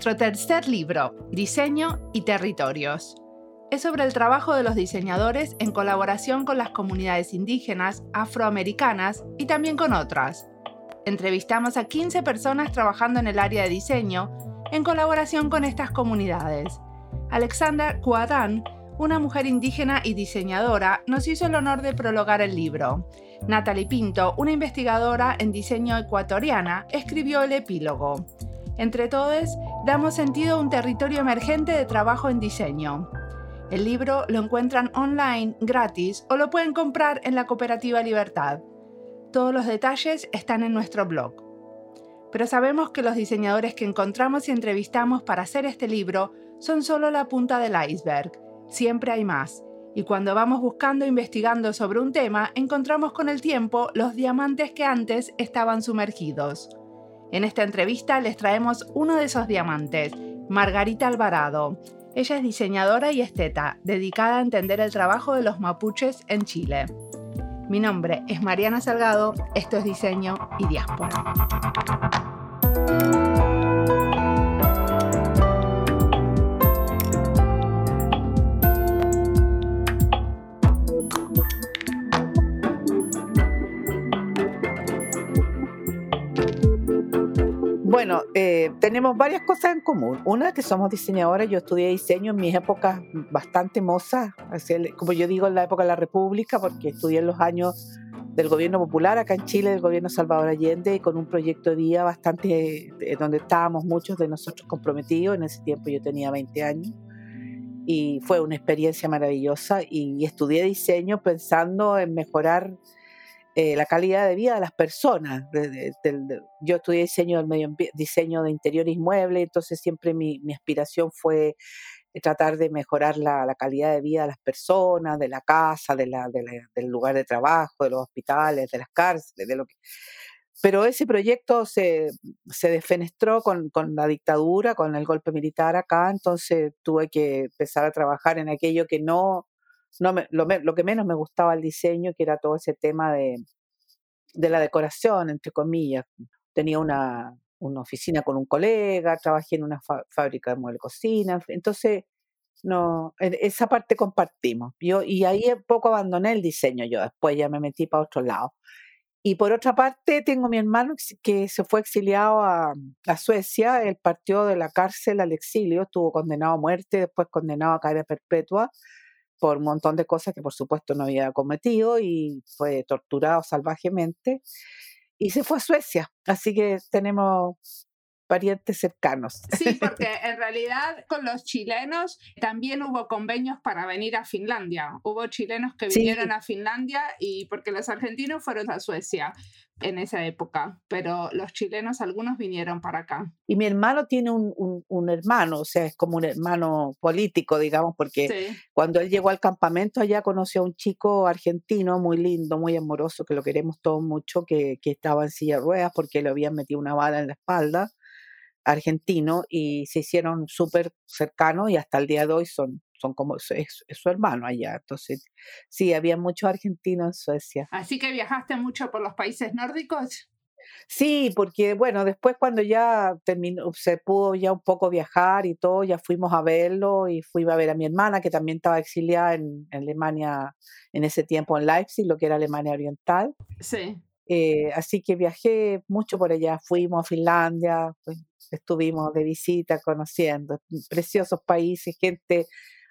Nuestro tercer libro, Diseño y Territorios. Es sobre el trabajo de los diseñadores en colaboración con las comunidades indígenas, afroamericanas y también con otras. Entrevistamos a 15 personas trabajando en el área de diseño en colaboración con estas comunidades. Alexandra Cuadán, una mujer indígena y diseñadora, nos hizo el honor de prologar el libro. Natalie Pinto, una investigadora en diseño ecuatoriana, escribió el epílogo. Entre todos, damos sentido a un territorio emergente de trabajo en diseño. El libro lo encuentran online gratis o lo pueden comprar en la cooperativa Libertad. Todos los detalles están en nuestro blog. Pero sabemos que los diseñadores que encontramos y entrevistamos para hacer este libro son solo la punta del iceberg. Siempre hay más. Y cuando vamos buscando e investigando sobre un tema, encontramos con el tiempo los diamantes que antes estaban sumergidos. En esta entrevista les traemos uno de esos diamantes, Margarita Alvarado. Ella es diseñadora y esteta, dedicada a entender el trabajo de los mapuches en Chile. Mi nombre es Mariana Salgado, esto es Diseño y Diáspora. Bueno, eh, tenemos varias cosas en común. Una, que somos diseñadoras. Yo estudié diseño en mis épocas bastante mozas, como yo digo, en la época de la República, porque estudié en los años del gobierno popular acá en Chile, del gobierno Salvador Allende, con un proyecto de día bastante, eh, donde estábamos muchos de nosotros comprometidos. En ese tiempo yo tenía 20 años y fue una experiencia maravillosa y estudié diseño pensando en mejorar eh, la calidad de vida de las personas. yo estudié diseño del medio diseño de interiores muebles, entonces siempre mi, aspiración fue eh, tratar de mejorar la, calidad de vida de las personas, de la casa, de la, del lugar de trabajo, de los hospitales, de las cárceles, de lo que... Pero ese proyecto se, se defenestró con, con, la dictadura, con el golpe militar acá, entonces tuve que empezar a trabajar en aquello que no, no lo, que menos me gustaba el diseño, que era todo ese tema de, de la decoración, entre comillas. Tenía una, una, oficina con un colega, trabajé en una fábrica de muebles cocina, entonces no, esa parte compartimos. Yo, y ahí poco abandoné el diseño yo, después ya me metí para otro lado. Y por otra parte, tengo mi hermano que se fue exiliado a, a, Suecia, él partió de la cárcel al exilio, estuvo condenado a muerte, después condenado a cadena perpetua, por un montón de cosas que por supuesto no había cometido y fue torturado salvajemente y se fue a Suecia. Así que tenemos parientes cercanos. Sí, porque en realidad con los chilenos también hubo convenios para venir a Finlandia. Hubo chilenos que vinieron a Finlandia y porque los argentinos fueron a Suecia en esa época, pero los chilenos algunos vinieron para acá. Y mi hermano tiene un, un, hermano, o sea, es como un hermano político, digamos, porque cuando él llegó al campamento allá conoció a un chico argentino muy lindo, muy amoroso, que lo queremos todos mucho, que, que estaba en silla de ruedas porque le habían metido una bala en la espalda argentino y se hicieron súper cercanos y hasta el día de hoy son, son como es, su hermano allá. Entonces, sí, había muchos argentinos en Suecia. Así que viajaste mucho por los países nórdicos. Sí, porque bueno, después cuando ya terminó, se pudo ya un poco viajar y todo, ya fuimos a verlo y fui a ver a mi hermana que también estaba exiliada en, en Alemania en ese tiempo en Leipzig, lo que era Alemania Oriental. Sí. Eh, así que viajé mucho por allá, fuimos a Finlandia, pues, estuvimos de visita conociendo preciosos países, gente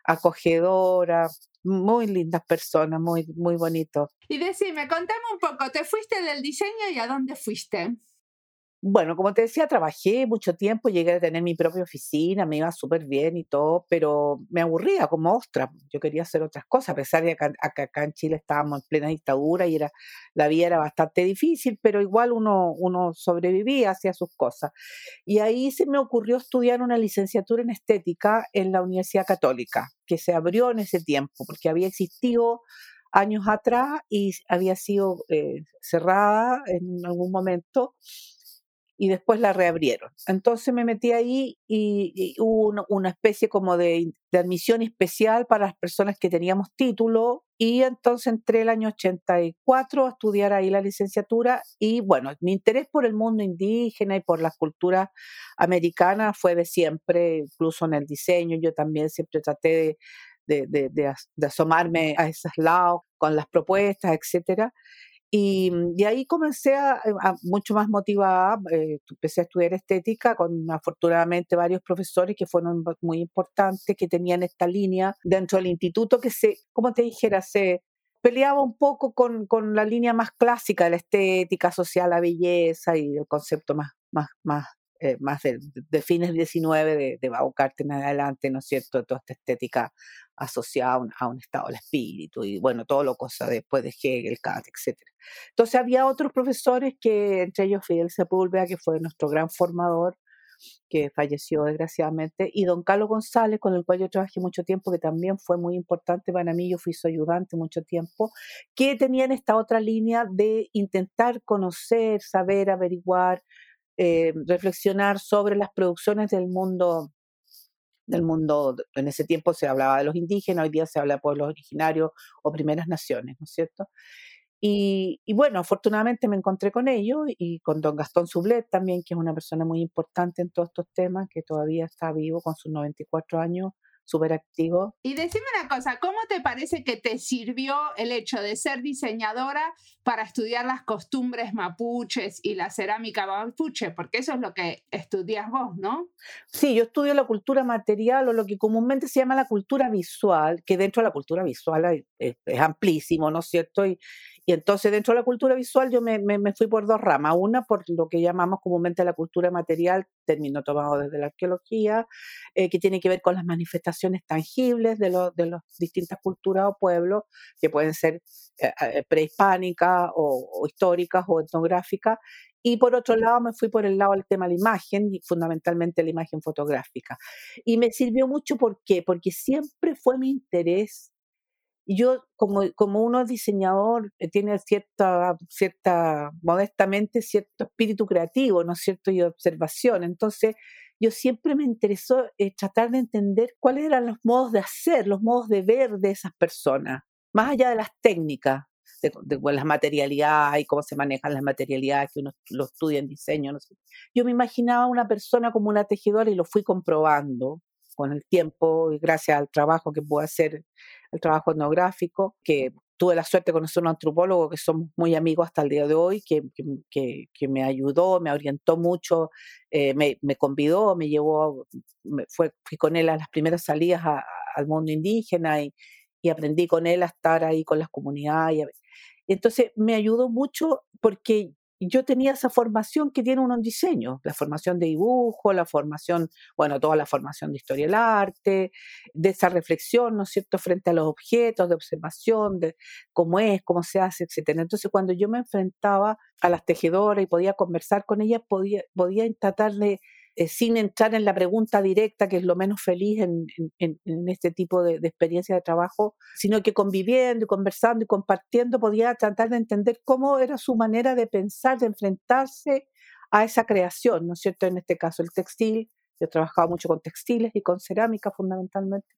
acogedora, muy lindas personas, muy, muy bonito. Y decime, contame un poco, ¿te fuiste del diseño y a dónde fuiste? Bueno, como te decía, trabajé mucho tiempo, llegué a tener mi propia oficina, me iba súper bien y todo, pero me aburría como ostra. Yo quería hacer otras cosas, a pesar de que acá, en Chile estábamos en plena dictadura y era, la vida era bastante difícil, pero igual uno, uno sobrevivía, hacía sus cosas. Y ahí se me ocurrió estudiar una licenciatura en estética en la Universidad Católica, que se abrió en ese tiempo, porque había existido años atrás y había sido eh, cerrada en algún momento y después la reabrieron. Entonces me metí ahí y, hubo una, especie como de, admisión especial para las personas que teníamos título y entonces entré el año 84 a estudiar ahí la licenciatura y bueno, mi interés por el mundo indígena y por la cultura americana fue de siempre, incluso en el diseño, yo también siempre traté de, de, asomarme a esos lados con las propuestas, etcétera. Y de ahí comencé a, mucho más motivada, eh, empecé a estudiar estética con afortunadamente varios profesores que fueron muy importantes, que tenían esta línea dentro del instituto que se, como te dijera, se peleaba un poco con, con la línea más clásica de la estética social, la belleza y el concepto más, más, más eh, más de, de, fines 19 de, de Baucarte en adelante, ¿no es cierto? Toda esta estética asociada a un, estado del espíritu y bueno, todo lo cosa después de Hegel, Kant, etc. Entonces había otros profesores que, entre ellos Fidel Sepúlveda, que fue nuestro gran formador, que falleció desgraciadamente, y don Carlos González, con el cual yo trabajé mucho tiempo, que también fue muy importante para mí, yo fui su ayudante mucho tiempo, que tenían esta otra línea de intentar conocer, saber, averiguar, eh, reflexionar sobre las producciones del mundo del mundo, en ese tiempo se hablaba de los indígenas, hoy día se habla de pueblos originarios o primeras naciones, ¿no es cierto? Y, bueno, afortunadamente me encontré con ellos y con don Gastón Sublet también, que es una persona muy importante en todos estos temas, que todavía está vivo con sus 94 años súper activo. Y decime una cosa, ¿cómo te parece que te sirvió el hecho de ser diseñadora para estudiar las costumbres mapuches y la cerámica mapuche? Porque eso es lo que estudias vos, ¿no? Sí, yo estudio la cultura material o lo que comúnmente se llama la cultura visual, que dentro de la cultura visual es, es amplísimo, ¿no es cierto? Y, y entonces dentro de la cultura visual yo me, me, fui por dos ramas. Una por lo que llamamos comúnmente la cultura material, término tomado desde la arqueología, eh, que tiene que ver con las manifestaciones tangibles de, de las distintas culturas o pueblos, que pueden ser eh, eh, prehispánicas o, históricas o etnográficas. Y por otro lado me fui por el lado del tema de la imagen y fundamentalmente la imagen fotográfica. Y me sirvió mucho, ¿por qué? Porque siempre fue mi interés yo, como, como uno diseñador, eh, tiene cierta, cierta, modestamente, cierto espíritu creativo, ¿no es cierto? Y observación. Entonces, yo siempre me interesó eh, tratar de entender cuáles eran los modos de hacer, los modos de ver de esas personas, más allá de las técnicas, de, de, las materialidades y cómo se manejan las materialidades que uno lo estudia en diseño. No sé. Yo me imaginaba una persona como una tejedora y lo fui comprobando con el tiempo y gracias al trabajo que pude hacer, el trabajo etnográfico, que tuve la suerte de conocer a un antropólogo que somos muy amigos hasta el día de hoy, que, que, que, me ayudó, me orientó mucho, eh, me, me, convidó, me llevó, me fue, fui con él a las primeras salidas al mundo indígena y, y, aprendí con él a estar ahí con las comunidades. Y, entonces me ayudó mucho porque yo tenía esa formación que tiene uno en diseño, la formación de dibujo, la formación, bueno, toda la formación de historia del arte, de esa reflexión, ¿no es cierto?, frente a los objetos, de observación, de cómo es, cómo se hace, etcétera. Entonces, cuando yo me enfrentaba a las tejedoras y podía conversar con ellas, podía, podía tratar de eh, sin entrar en la pregunta directa, que es lo menos feliz en, este tipo de, experiencia de trabajo, sino que conviviendo y conversando y compartiendo podía tratar de entender cómo era su manera de pensar, de enfrentarse a esa creación, ¿no es cierto? En este caso, el textil, yo he trabajado mucho con textiles y con cerámica fundamentalmente,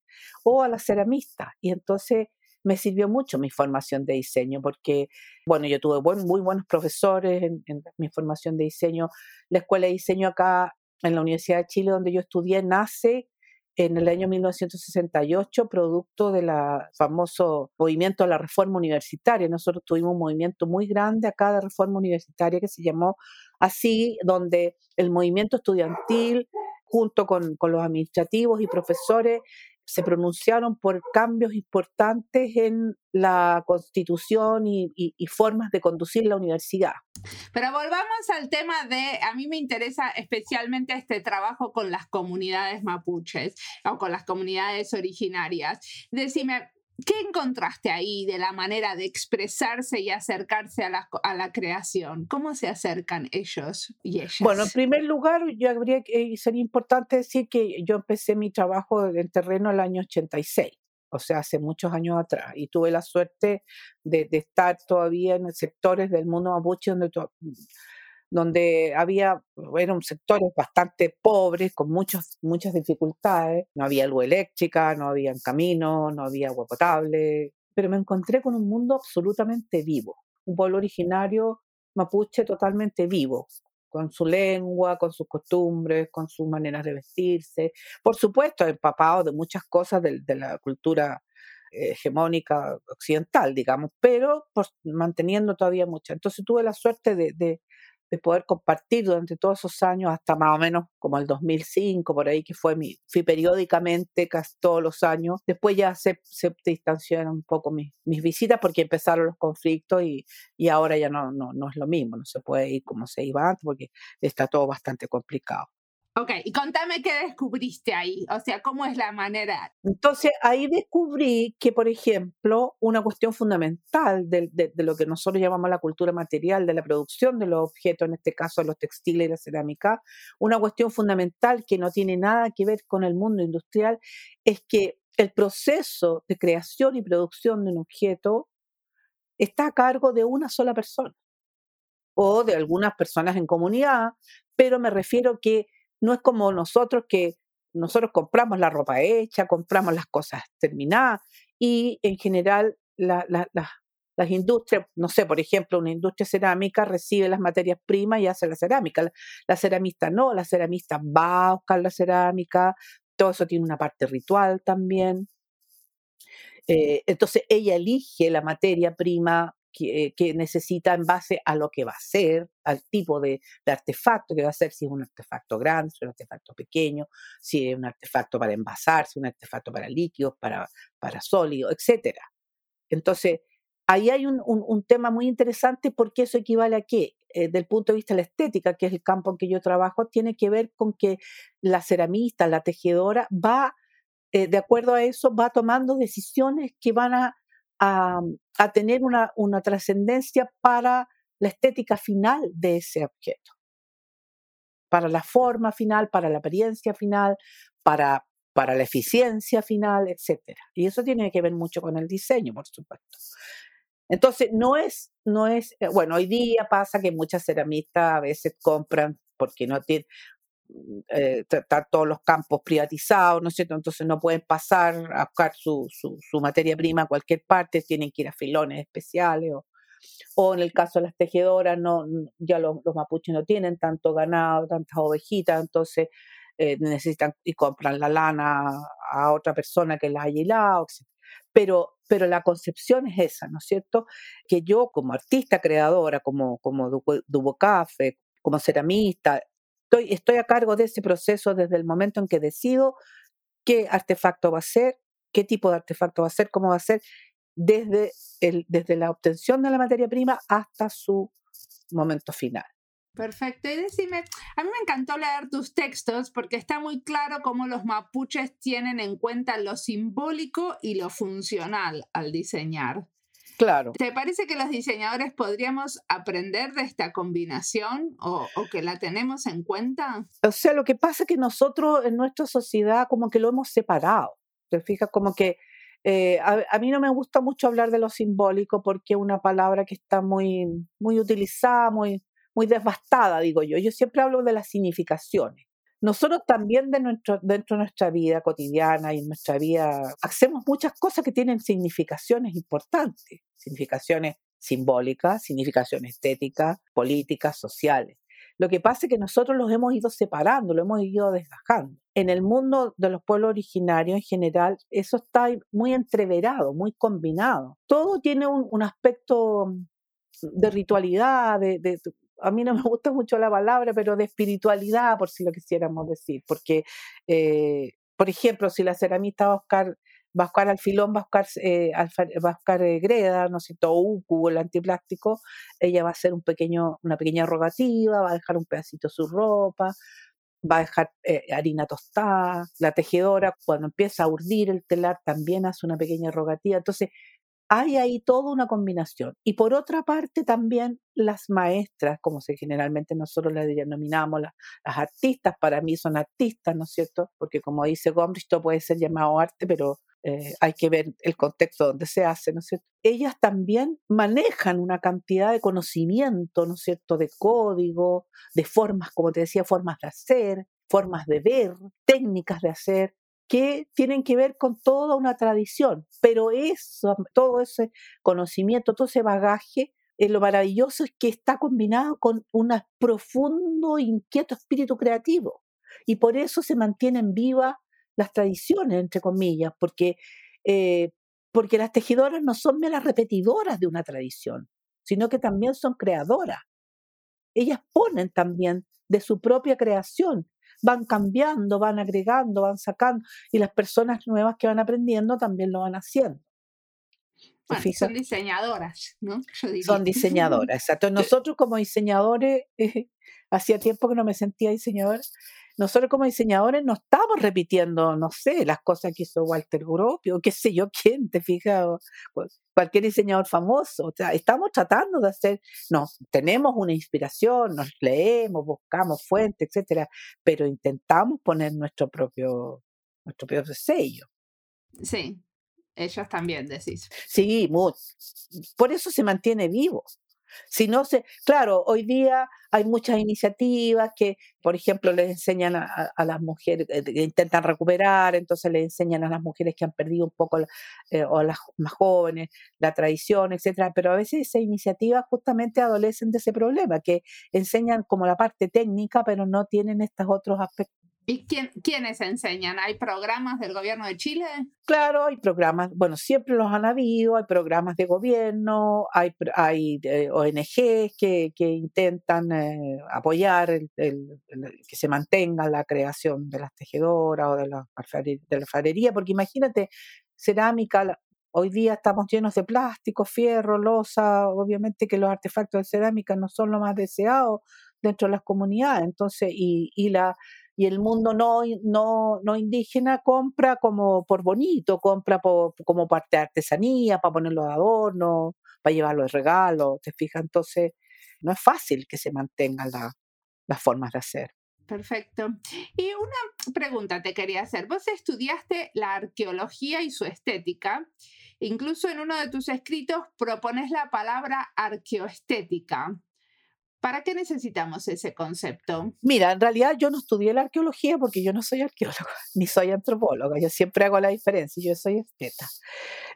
o a la ceramista. Y entonces me sirvió mucho mi formación de diseño, porque, bueno, yo tuve muy buenos profesores en, en, mi formación de diseño. La escuela de diseño acá en la Universidad de Chile, donde yo estudié, nace en el año 1968, producto del famoso movimiento de la reforma universitaria. Nosotros tuvimos un movimiento muy grande acá de reforma universitaria que se llamó así, donde el movimiento estudiantil, junto con, con los administrativos y profesores, se pronunciaron por cambios importantes en la constitución y, formas de conducir la universidad. Pero volvamos al tema de, a mí me interesa especialmente este trabajo con las comunidades mapuches o con las comunidades originarias. Decime, ¿Qué encontraste ahí de la manera de expresarse y acercarse a la, a la, creación? ¿Cómo se acercan ellos y ellas? Bueno, en primer lugar, yo habría que, sería importante decir que yo empecé mi trabajo en terreno el año 86, o sea, hace muchos años atrás, y tuve la suerte de, de estar todavía en sectores del mundo mapuche donde donde había, eran sectores bastante pobres, con muchas muchas dificultades. No había luz eléctrica, no había caminos, no había agua potable, pero me encontré con un mundo absolutamente vivo, un pueblo originario mapuche totalmente vivo, con su lengua, con sus costumbres, con sus maneras de vestirse, por supuesto empapado de muchas cosas de, la cultura hegemónica occidental, digamos, pero manteniendo todavía mucha. Entonces tuve la suerte de, de poder compartir durante todos esos años, hasta más o menos como el 2005, por ahí que fue mi, fui periódicamente casi todos los años. Después ya se, se distanciaron un poco mis, mis visitas porque empezaron los conflictos y, y ahora ya no, no, no es lo mismo, no se puede ir como se iba antes porque está todo bastante complicado. Ok, y contame qué descubriste ahí, o sea, cómo es la manera. Entonces, ahí descubrí que, por ejemplo, una cuestión fundamental de, de, lo que nosotros llamamos la cultura material, de la producción de los objetos, en este caso los textiles y la cerámica, una cuestión fundamental que no tiene nada que ver con el mundo industrial, es que el proceso de creación y producción de un objeto está a cargo de una sola persona o de algunas personas en comunidad, pero me refiero que no es como nosotros que nosotros compramos la ropa hecha, compramos las cosas terminadas y en general las industrias, no sé, por ejemplo, una industria cerámica recibe las materias primas y hace la cerámica. La, ceramista no, la ceramista va a buscar la cerámica, todo eso tiene una parte ritual también. Eh, entonces ella elige la materia prima que, necesita en base a lo que va a ser, al tipo de, artefacto que va a ser, si es un artefacto grande, si es un artefacto pequeño, si es un artefacto para envasar, si es un artefacto para líquidos, para, para sólidos, etc. Entonces, ahí hay un, un, tema muy interesante porque eso equivale a qué? Eh, del punto de vista de la estética, que es el campo en que yo trabajo, tiene que ver con que la ceramista, la tejedora, va, eh, de acuerdo a eso, va tomando decisiones que van a a, tener una, una trascendencia para la estética final de ese objeto, para la forma final, para la apariencia final, para, para la eficiencia final, etc. Y eso tiene que ver mucho con el diseño, por supuesto. Entonces, no es, no es, eh, bueno, hoy día pasa que muchas ceramistas a veces compran porque no tienen, eh, todos los campos privatizados, ¿no es cierto? Entonces no pueden pasar a buscar su, su, materia prima a cualquier parte, tienen que ir a filones especiales o, o en el caso de las tejedoras, no, ya los, los mapuches no tienen tanto ganado, tantas ovejitas, entonces eh, necesitan y compran la lana a otra persona que la haya hilado, Pero, pero la concepción es esa, ¿no es cierto? Que yo como artista creadora, como, como Dubocafe, como ceramista, Estoy, a cargo de ese proceso desde el momento en que decido qué artefacto va a ser, qué tipo de artefacto va a ser, cómo va a ser, desde, la obtención de la materia prima hasta su momento final. Perfecto. Y decime, a mí me encantó leer tus textos porque está muy claro cómo los mapuches tienen en cuenta lo simbólico y lo funcional al diseñar. Claro. ¿Te parece que los diseñadores podríamos aprender de esta combinación o, que la tenemos en cuenta? O sea, lo que pasa es que nosotros en nuestra sociedad como que lo hemos separado. ¿Te fijas? Como que eh, a, mí no me gusta mucho hablar de lo simbólico porque es una palabra que está muy, muy utilizada, muy, muy devastada, digo yo. Yo siempre hablo de las significaciones nosotros también de nuestro, dentro de nuestra vida cotidiana y en nuestra vida hacemos muchas cosas que tienen significaciones importantes, significaciones simbólicas, significaciones estéticas, políticas, sociales. Lo que pasa es que nosotros los hemos ido separando, lo hemos ido desgajando. En el mundo de los pueblos originarios en general, eso está muy entreverado, muy combinado. Todo tiene un, aspecto de ritualidad, de, a mí no me gusta mucho la palabra, pero de espiritualidad, por si lo quisiéramos decir, porque, eh, por ejemplo, si la ceramista va a buscar, va a buscar alfilón, va a buscar, eh, va a buscar eh, greda, no sé, uku, el antiplástico, ella va a hacer un pequeño, una pequeña rogativa, va a dejar un pedacito de su ropa, va a dejar harina tostada, la tejedora cuando empieza a urdir el telar también hace una pequeña rogativa, entonces hay ahí toda una combinación. Y por otra parte también las maestras, como se generalmente nosotros las denominamos, las, artistas, para mí son artistas, ¿no es cierto? Porque como dice Gombrich, esto puede ser llamado arte, pero eh, hay que ver el contexto donde se hace, ¿no es cierto? Ellas también manejan una cantidad de conocimiento, ¿no es cierto?, de código, de formas, como te decía, formas de hacer, formas de ver, técnicas de hacer, que tienen que ver con toda una tradición, pero eso, todo ese conocimiento, todo ese bagaje, eh, lo maravilloso es que está combinado con un profundo, inquieto espíritu creativo. Y por eso se mantienen vivas las tradiciones, entre comillas, porque, eh, porque las tejedoras no son meras repetidoras de una tradición, sino que también son creadoras. Ellas ponen también de su propia creación van cambiando, van agregando, van sacando, y las personas nuevas que van aprendiendo también lo van haciendo. son diseñadoras, ¿no? Son diseñadoras, exacto. Nosotros como diseñadores, hacía tiempo que no me sentía diseñadora, nosotros como diseñadores no estamos repitiendo, no sé, las cosas que hizo Walter Gropius, o qué sé yo quién, te fijas, pues, cualquier diseñador famoso. O sea, estamos tratando de hacer, no, tenemos una inspiración, nos leemos, buscamos fuentes, etcétera, pero intentamos poner nuestro propio, nuestro propio sello. Sí, ellos también decís. Sí, por eso se mantiene vivo. Si no se, claro, hoy día hay muchas iniciativas que, por ejemplo, les enseñan a, las mujeres, eh, que intentan recuperar, entonces les enseñan a las mujeres que han perdido un poco, eh, o a las más jóvenes, la tradición, etcétera. Pero a veces esas iniciativas justamente adolecen de ese problema, que enseñan como la parte técnica, pero no tienen estos otros aspectos ¿Y quién, quiénes enseñan? ¿Hay programas del gobierno de Chile? Claro, hay programas, bueno, siempre los han habido, hay programas de gobierno, hay, hay eh, ONGs que, que intentan eh, apoyar el, que se mantenga la creación de las tejedoras o de la, de porque imagínate, cerámica, hoy día estamos llenos de plástico, fierro, losa, obviamente que los artefactos de cerámica no son lo más deseados dentro de las comunidades, entonces, y, y la y el mundo no, no, no indígena compra como por bonito, compra como parte de artesanía, para ponerlo de adorno, para llevarlo de regalo, ¿te fijas? Entonces, no es fácil que se mantengan las formas de hacer. Perfecto. Y una pregunta te quería hacer. Vos estudiaste la arqueología y su estética. Incluso en uno de tus escritos propones la palabra arqueoestética. ¿Para qué necesitamos ese concepto? Mira, en realidad yo no estudié la arqueología porque yo no soy arqueóloga, ni soy antropóloga, yo siempre hago la diferencia, yo soy esteta.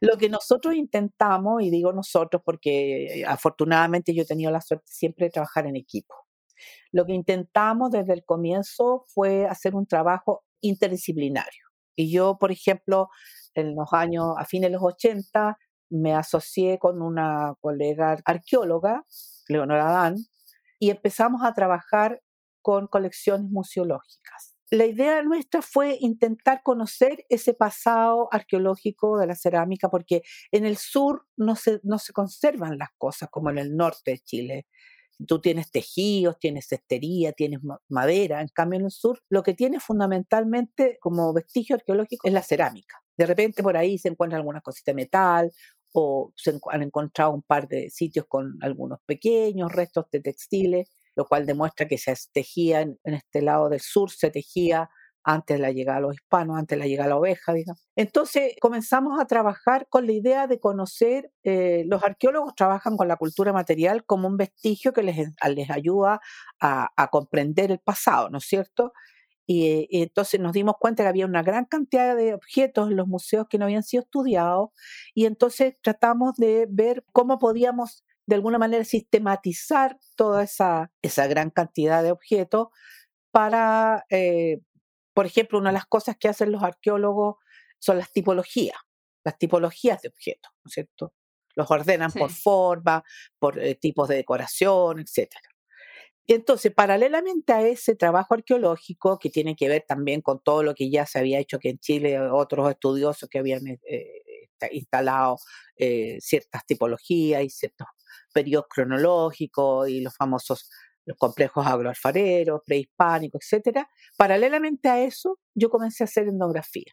Lo que nosotros intentamos, y digo nosotros porque eh, afortunadamente yo he tenido la suerte siempre de trabajar en equipo, lo que intentamos desde el comienzo fue hacer un trabajo interdisciplinario. Y yo, por ejemplo, en los años, a fines de los 80, me asocié con una colega arqueóloga, Leonora Dan, y empezamos a trabajar con colecciones museológicas. La idea nuestra fue intentar conocer ese pasado arqueológico de la cerámica, porque en el sur no se, no se conservan las cosas como en el norte de Chile. Tú tienes tejidos, tienes cestería, tienes madera. En cambio, en el sur, lo que tiene fundamentalmente como vestigio arqueológico es la cerámica. De repente por ahí se encuentra alguna cosita de metal o se han encontrado un par de sitios con algunos pequeños restos de textiles, lo cual demuestra que se tejía en, este lado del sur, se tejía antes de la llegada de los hispanos, antes de la llegada de la oveja, digamos. Entonces comenzamos a trabajar con la idea de conocer, eh, los arqueólogos trabajan con la cultura material como un vestigio que les, ayuda a, a comprender el pasado, ¿no es cierto? Y, entonces nos dimos cuenta que había una gran cantidad de objetos en los museos que no habían sido estudiados y entonces tratamos de ver cómo podíamos de alguna manera sistematizar toda esa, esa gran cantidad de objetos para, eh, por ejemplo, una de las cosas que hacen los arqueólogos son las tipologías, las tipologías de objetos, ¿no es cierto? Los ordenan por forma, por eh, tipos de decoración, etcétera. Entonces, paralelamente a ese trabajo arqueológico, que tiene que ver también con todo lo que ya se había hecho que en Chile, otros estudiosos que habían eh, eh, instalado eh, ciertas tipologías y ciertos periodos cronológicos y los famosos los complejos agroalfareros, prehispánicos, etcétera. Paralelamente a eso, yo comencé a hacer etnografía.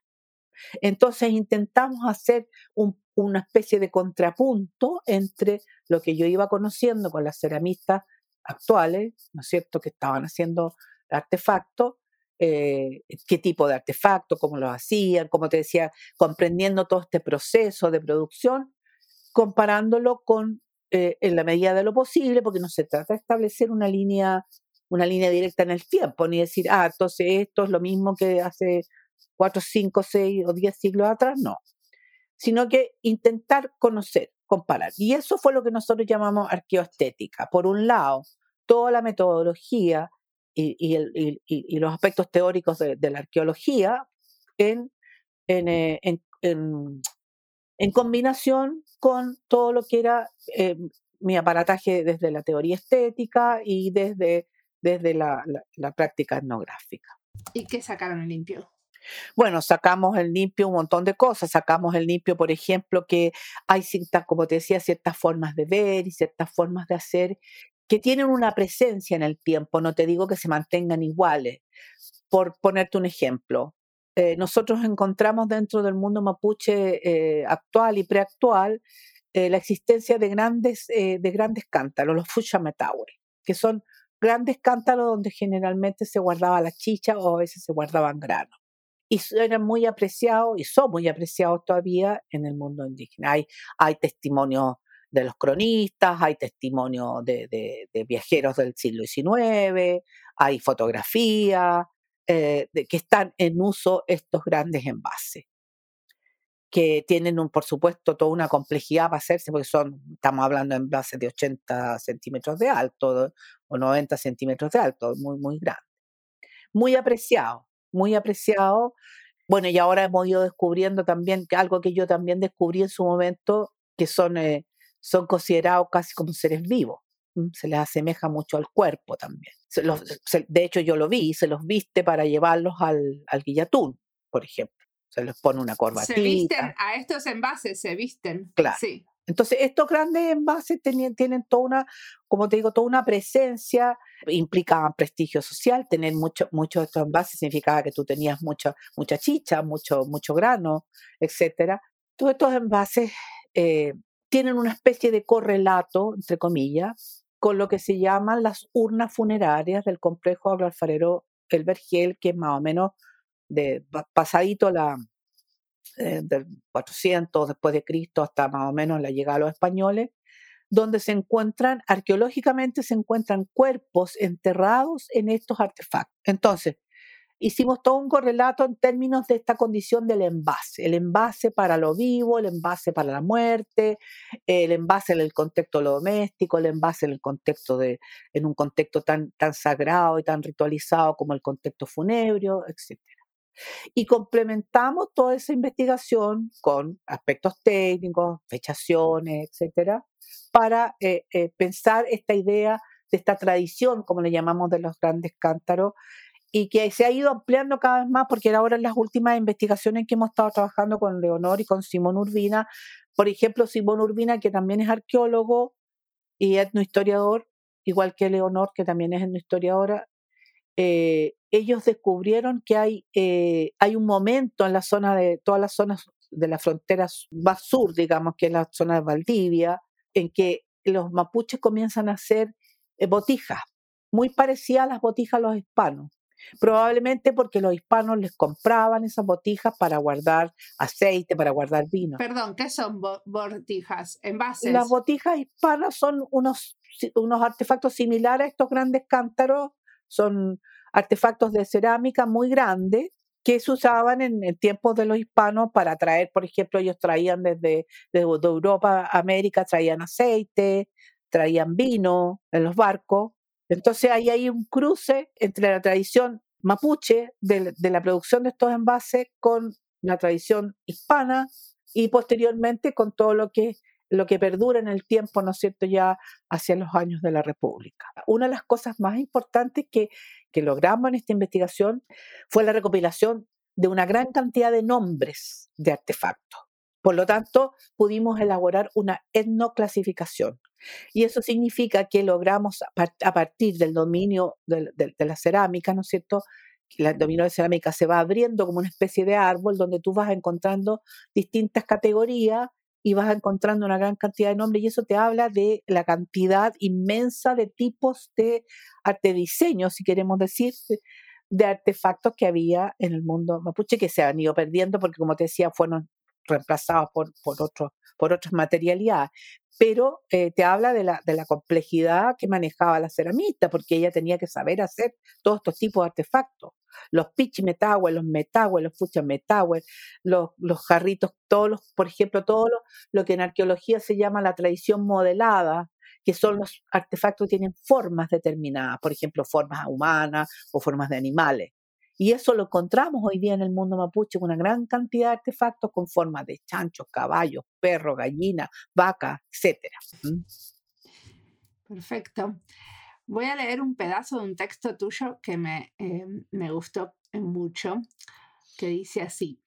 Entonces intentamos hacer un una especie de contrapunto entre lo que yo iba conociendo con las ceramistas actuales, ¿no es cierto?, que estaban haciendo artefactos, eh, qué tipo de artefactos, cómo los hacían, como te decía, comprendiendo todo este proceso de producción, comparándolo con, eh, en la medida de lo posible, porque no se trata de establecer una línea, una línea directa en el tiempo, ni decir, ah, entonces esto es lo mismo que hace cuatro, cinco, seis o diez siglos atrás, no, sino que intentar conocer, comparar. Y eso fue lo que nosotros llamamos arqueoestética. Por un lado, toda la metodología y, los aspectos teóricos de, la arqueología en, eh, en, combinación con todo lo que era eh, mi aparataje desde la teoría estética y desde, desde la, la práctica etnográfica. ¿Y qué sacaron en limpio? Bueno, sacamos el limpio un montón de cosas. Sacamos el limpio, por ejemplo, que hay ciertas, como te decía, ciertas formas de ver y ciertas formas de hacer que tienen una presencia en el tiempo. No te digo que se mantengan iguales. Por ponerte un ejemplo, eh, nosotros encontramos dentro del mundo mapuche eh, actual y preactual eh, la existencia de grandes, de grandes cántaros, los Fuchametawel, que son grandes cántaros donde generalmente se guardaba la chicha o a veces se guardaban granos y eran muy apreciados y son muy apreciados todavía en el mundo indígena. Hay, hay testimonios de los cronistas, hay testimonios de, viajeros del siglo XIX, hay fotografías eh, de que están en uso estos grandes envases que tienen, por supuesto, toda una complejidad para hacerse, porque son, estamos hablando de envases de 80 centímetros de alto o 90 centímetros de alto, muy, muy grande. Muy apreciado muy apreciado. Bueno, y ahora hemos ido descubriendo también algo que yo también descubrí en su momento, que son, eh, son considerados casi como seres vivos. Se les asemeja mucho al cuerpo también. de hecho, yo lo vi, se los viste para llevarlos al, al guillatún, por ejemplo. Se les pone una corbatita. Se visten a estos envases, se visten. Claro. Sí. Entonces, estos grandes envases tienen, toda una, como te digo, toda una presencia, implicaban prestigio social, tener muchos mucho de estos envases significaba que tú tenías mucha, mucha chicha, mucho, mucho grano, etc. Todos estos envases eh, tienen una especie de correlato, entre comillas, con lo que se llaman las urnas funerarias del complejo agroalfarero El Vergel, que es más o menos de pasadito la, eh, del 400 después de Cristo hasta más o menos la llegada de los españoles, donde se encuentran, arqueológicamente se encuentran cuerpos enterrados en estos artefactos. Entonces, hicimos todo un correlato en términos de esta condición del envase, el envase para lo vivo, el envase para la muerte, el envase en el contexto de lo doméstico, el envase en el contexto de, en un contexto tan, tan sagrado y tan ritualizado como el contexto funebrio, etc. Y complementamos toda esa investigación con aspectos técnicos, fechaciones, etcétera, para eh, eh, pensar esta idea de esta tradición, como le llamamos, de los grandes cántaros, y que se ha ido ampliando cada vez más, porque ahora en las últimas investigaciones que hemos estado trabajando con Leonor y con Simón Urbina, por ejemplo, Simón Urbina, que también es arqueólogo y etnohistoriador, igual que Leonor, que también es etnohistoriadora, eh, ellos descubrieron que hay, eh, hay un momento en la zona de todas las zonas de la frontera más sur, digamos, que es la zona de Valdivia, en que los mapuches comienzan a hacer eh, botijas, muy parecidas a las botijas de los hispanos. Probablemente porque los hispanos les compraban esas botijas para guardar aceite, para guardar vino. Perdón, ¿qué son botijas? ¿Envases? Las botijas hispanas son unos, unos artefactos similares a estos grandes cántaros son artefactos de cerámica muy grandes que se usaban en, el tiempos de los hispanos para traer, por ejemplo, ellos traían desde, Europa América, traían aceite, traían vino en los barcos. Entonces ahí hay un cruce entre la tradición mapuche de, de la producción de estos envases con la tradición hispana y posteriormente con todo lo que lo que perdura en el tiempo, ¿no es cierto?, ya hacia los años de la República. Una de las cosas más importantes que, que logramos en esta investigación fue la recopilación de una gran cantidad de nombres de artefactos. Por lo tanto, pudimos elaborar una etnoclasificación. Y eso significa que logramos, a partir del dominio de, de la cerámica, ¿no es cierto?, el dominio de cerámica se va abriendo como una especie de árbol donde tú vas encontrando distintas categorías y vas encontrando una gran cantidad de nombres y eso te habla de la cantidad inmensa de tipos de arte diseño, si queremos decir, de artefactos que había en el mundo mapuche que se han ido perdiendo porque, como te decía, fueron reemplazados por, por, por otras materialidades. Pero eh, te habla de la, de la complejidad que manejaba la ceramista, porque ella tenía que saber hacer todos estos tipos de artefactos. Los pitch los metawel, los fucha metawel, los, los jarritos, todos los, por ejemplo, todo lo, lo que en arqueología se llama la tradición modelada, que son los artefactos que tienen formas determinadas, por ejemplo, formas humanas o formas de animales. Y eso lo encontramos hoy día en el mundo mapuche una gran cantidad de artefactos con formas de chanchos, caballos, perros, gallinas, vacas, etc. Perfecto. Voy a leer un pedazo de un texto tuyo que me, eh, me gustó mucho, que dice así.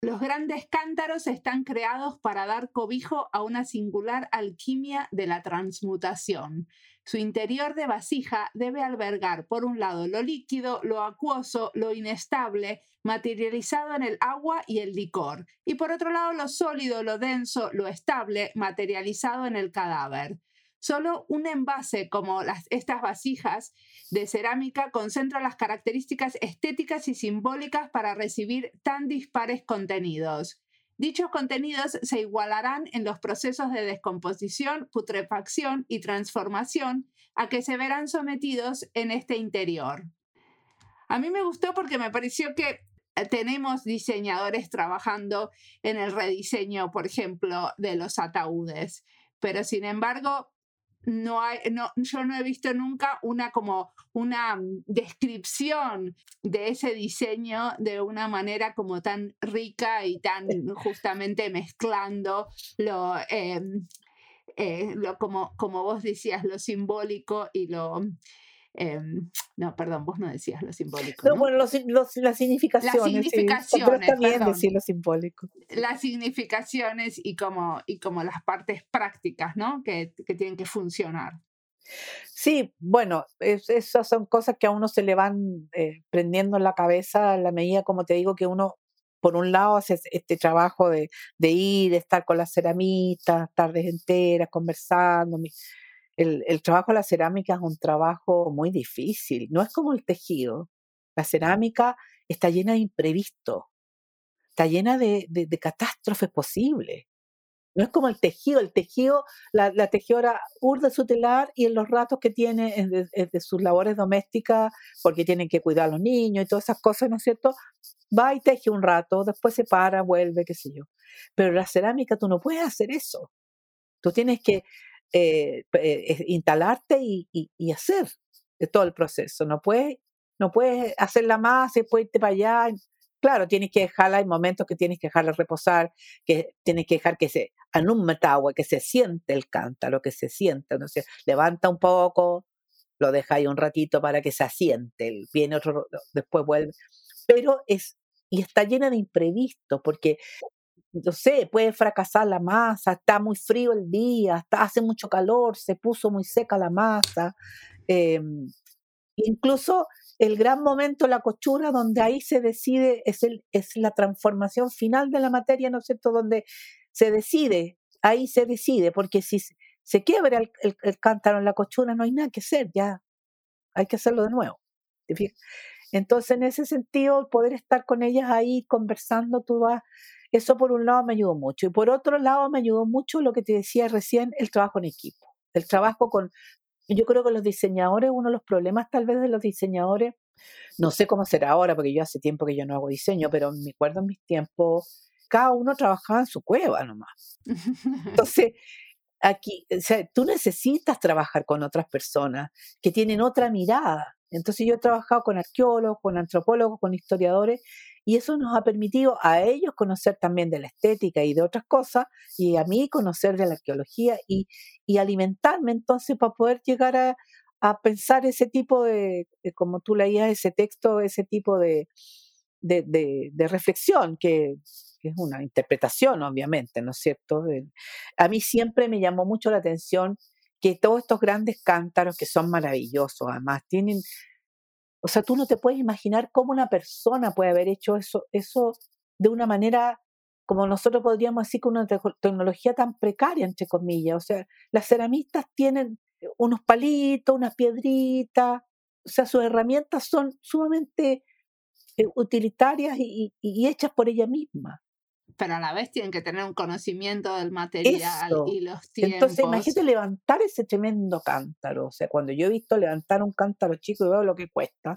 Los grandes cántaros están creados para dar cobijo a una singular alquimia de la transmutación. Su interior de vasija debe albergar, por un lado, lo líquido, lo acuoso, lo inestable, materializado en el agua y el licor, y por otro lado, lo sólido, lo denso, lo estable, materializado en el cadáver. Solo un envase como las, estas vasijas de cerámica concentra las características estéticas y simbólicas para recibir tan dispares contenidos. Dichos contenidos se igualarán en los procesos de descomposición, putrefacción y transformación a que se verán sometidos en este interior. A mí me gustó porque me pareció que tenemos diseñadores trabajando en el rediseño, por ejemplo, de los ataúdes, pero sin embargo no hay, no, yo no he visto nunca una como una descripción de ese diseño de una manera como tan rica y tan justamente mezclando lo, em, eh, como, como vos decías, lo simbólico y lo, Em, no, perdón, vos no decías lo simbólico. No, bueno, las significaciones. Las significaciones. está decir lo simbólico. Las significaciones y como, y como las partes prácticas, ¿no? Que, que tienen que funcionar. Sí, bueno, esas son cosas que a uno se le van eh, prendiendo en la cabeza a la medida, como te digo, que uno, por un lado, hace este trabajo de, de ir, estar con las ceramistas, tardes enteras, conversando el, trabajo de la cerámica es un trabajo muy difícil, no es como el tejido. La cerámica está llena de imprevistos, está llena de, catástrofes posibles. No es como el tejido, el tejido, la, la tejedora urde su telar y en los ratos que tiene de, sus labores domésticas, porque tienen que cuidar a los niños y todas esas cosas, ¿no es cierto? Va y teje un rato, después se para, vuelve, qué sé yo. Pero la cerámica tú no puedes hacer eso. Tú tienes que eh, eh, instalarte y, y, hacer todo el proceso. No puedes, no puedes hacerla más, después irte para allá. Claro, tienes que dejarla, hay momentos que tienes que dejarla reposar, que tienes que dejar que se, metagua, que se siente el cántaro, que se siente, no levanta un poco, lo deja ahí un ratito para que se asiente, viene otro, después vuelve. Pero es, y está llena de imprevistos, porque no sé, puede fracasar la masa, está muy frío el día, está, hace mucho calor, se puso muy seca la masa. Em, incluso el gran momento, la cochura, donde ahí se decide, es, el, es la transformación final de la materia, ¿no es cierto? Donde se decide, ahí se decide, porque si se quiebra el, el, cántaro en la cochura, no hay nada que hacer, ya hay que hacerlo de nuevo. Entonces, en ese sentido, poder estar con ellas ahí conversando, tú vas eso por un lado me ayudó mucho. Y por otro lado me ayudó mucho lo que te decía recién, el trabajo en equipo. El trabajo con, yo creo que los diseñadores, uno de los problemas tal vez de los diseñadores, no sé cómo será ahora, porque yo hace tiempo que yo no hago diseño, pero me acuerdo en mis tiempos, cada uno trabajaba en su cueva nomás. Entonces, aquí, o sea, tú necesitas trabajar con otras personas que tienen otra mirada. Entonces yo he trabajado con arqueólogos, con antropólogos, con historiadores, y eso nos ha permitido a ellos conocer también de la estética y de otras cosas, y a mí conocer de la arqueología y, alimentarme entonces para poder llegar a, pensar ese tipo de, como tú leías ese texto, ese tipo de, reflexión, que, que, es una interpretación, obviamente, ¿no es cierto? A mí siempre me llamó mucho la atención que todos estos grandes cántaros, que son maravillosos, además, tienen o sea, tú no te puedes imaginar cómo una persona puede haber hecho eso, eso de una manera como nosotros podríamos decir, con una tecnología tan precaria, entre comillas. O sea, las ceramistas tienen unos palitos, unas piedritas, o sea, sus herramientas son sumamente eh, utilitarias y, hechas por ella misma. Pero a la vez tienen que tener un conocimiento del material y los tiempos. Entonces, imagínate levantar ese tremendo cántaro. O sea, cuando yo he visto levantar un cántaro chico y veo lo que cuesta,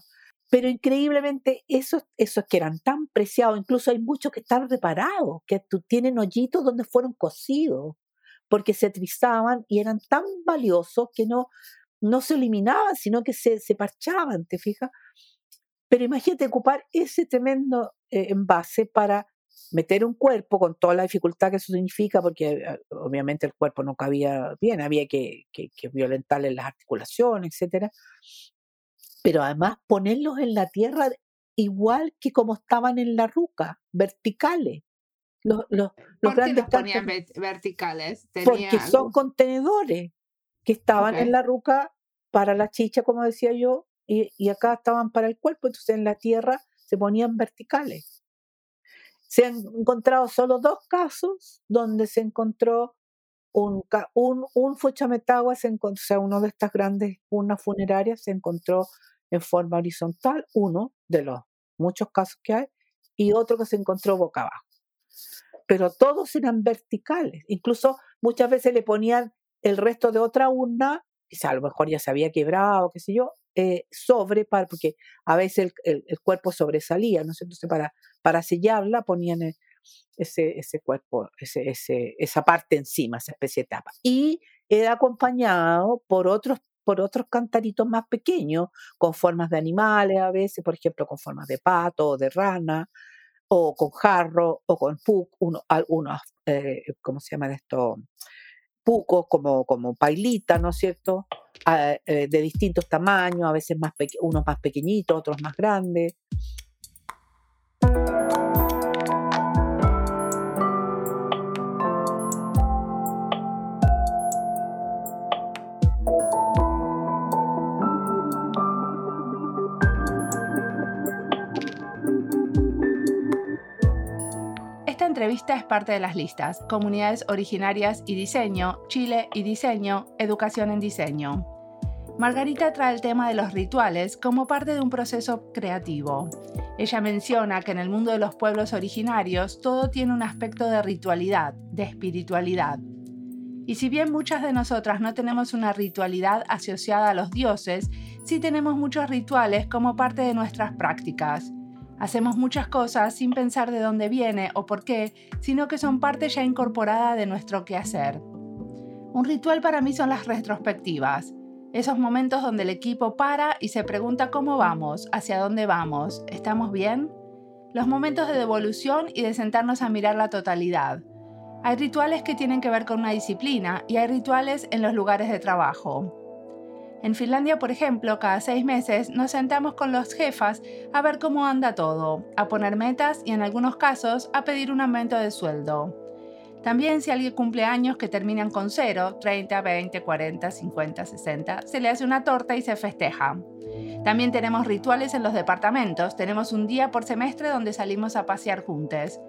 pero increíblemente esos, esos que eran tan preciados, incluso hay muchos que están reparados, que tienen hoyitos donde fueron cosidos, porque se trizaban y eran tan valiosos que no, no se eliminaban, sino que se, se parchaban, ¿te fijas? Pero imagínate ocupar ese tremendo eh, envase para meter un cuerpo con toda la dificultad que eso significa, porque eh, obviamente el cuerpo no cabía bien, había que, que, que violentarle las articulaciones, etcétera pero además ponerlos en la tierra igual que como estaban en la ruca, verticales. Los, los, los grandes los ponían verticales? Porque son contenedores que estaban en la ruca para la chicha, como decía yo, y, y, acá estaban para el cuerpo, entonces en la tierra se ponían verticales. Se han encontrado solo dos casos donde se encontró un, un, Fuchametagua, se encontró, o sea, uno de estas grandes unas funerarias se encontró en forma horizontal, uno de los muchos casos que hay, y otro que se encontró boca abajo. Pero todos eran verticales, incluso muchas veces le ponían el resto de otra urna, quizá a lo mejor ya se había quebrado, qué sé yo, eh, sobre, para, porque a veces el, cuerpo sobresalía, ¿no? Entonces para, para sellarla ponían e, ese, ese cuerpo, ese, ese, esa parte encima, esa especie de tapa. Y era acompañado por otros por otros cantaritos más pequeños, con formas de animales a veces, por ejemplo, con formas de pato o de rana, o con jarro, o con puc, uno, algunos, eh, ¿cómo se llaman estos? Pucos, como, como pailita, ¿no es cierto? Ah, eh, de distintos tamaños, a veces más unos más pequeñitos, otros más grandes. Entrevista es parte de las listas Comunidades Originarias y Diseño, Chile y Diseño, Educación en Diseño. Margarita trae el tema de los rituales como parte de un proceso creativo. Ella menciona que en el mundo de los pueblos originarios todo tiene un aspecto de ritualidad, de espiritualidad. Y si bien muchas de nosotras no tenemos una ritualidad asociada a los dioses, sí tenemos muchos rituales como parte de nuestras prácticas. Hacemos muchas cosas sin pensar de dónde viene o por qué, sino que son parte ya incorporada de nuestro quehacer. Un ritual para mí son las retrospectivas, esos momentos donde el equipo para y se pregunta cómo vamos, hacia dónde vamos, ¿estamos bien? Los momentos de devolución y de sentarnos a mirar la totalidad. Hay rituales que tienen que ver con una disciplina y hay rituales en los lugares de trabajo. En Finlandia, por ejemplo, cada seis meses nos sentamos con los jefas a ver cómo anda todo, a poner metas y en algunos casos a pedir un aumento de sueldo. También si alguien cumple años que terminan con 0, 30, 20, 40, 50, 60, se le hace una torta y se festeja. También tenemos rituales en los departamentos, tenemos un día por semestre donde salimos a pasear juntos.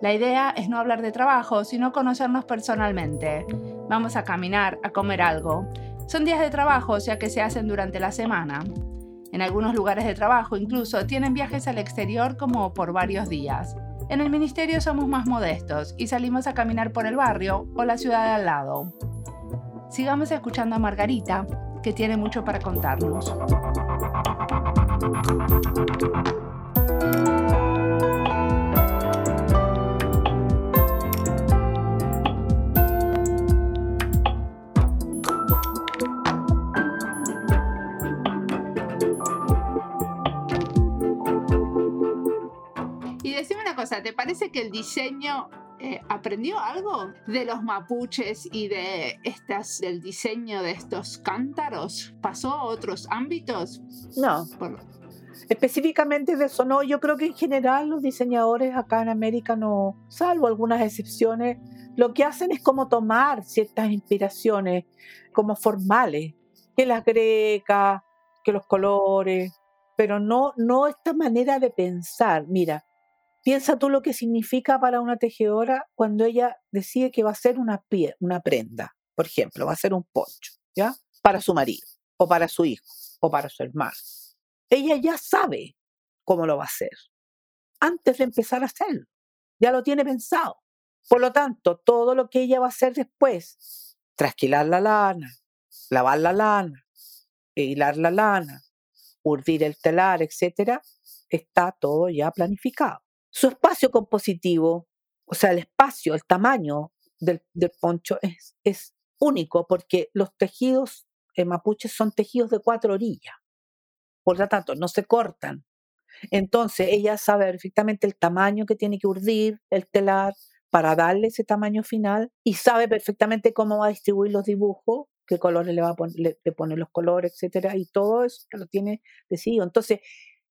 La idea es no hablar de trabajo, sino conocernos personalmente. Vamos a caminar, a comer algo. Son días de trabajo, ya que se hacen durante la semana. En algunos lugares de trabajo incluso tienen viajes al exterior como por varios días. En el ministerio somos más modestos y salimos a caminar por el barrio o la ciudad de al lado. Sigamos escuchando a Margarita, que tiene mucho para contarnos. ¿Te parece que el diseño eh, aprendió algo de los mapuches y de estas, del diseño de estos cántaros? ¿Pasó a otros ámbitos? No. Específicamente de eso no, yo creo que en general los diseñadores acá en América no, salvo algunas excepciones, lo que hacen es como tomar ciertas inspiraciones como formales, que las grecas, que los colores, pero no, no esta manera de pensar. Mira, Piensa tú lo que significa para una tejedora cuando ella decide que va a hacer una, pie, una prenda, por ejemplo, va a hacer un poncho, ¿ya? Para su marido, o para su hijo, o para su hermano. Ella ya sabe cómo lo va a hacer antes de empezar a hacerlo. Ya lo tiene pensado. Por lo tanto, todo lo que ella va a hacer después, trasquilar la lana, lavar la lana, hilar la lana, urdir el telar, etcétera, está todo ya planificado. Su espacio compositivo, o sea, el espacio, el tamaño del, poncho es, es, único porque los tejidos en mapuche son tejidos de cuatro orillas. Por lo tanto, no se cortan. Entonces, ella sabe perfectamente el tamaño que tiene que urdir el telar para darle ese tamaño final y sabe perfectamente cómo va a distribuir los dibujos, qué colores le va a poner, le, los colores, etcétera, y todo eso lo tiene decidido. Entonces,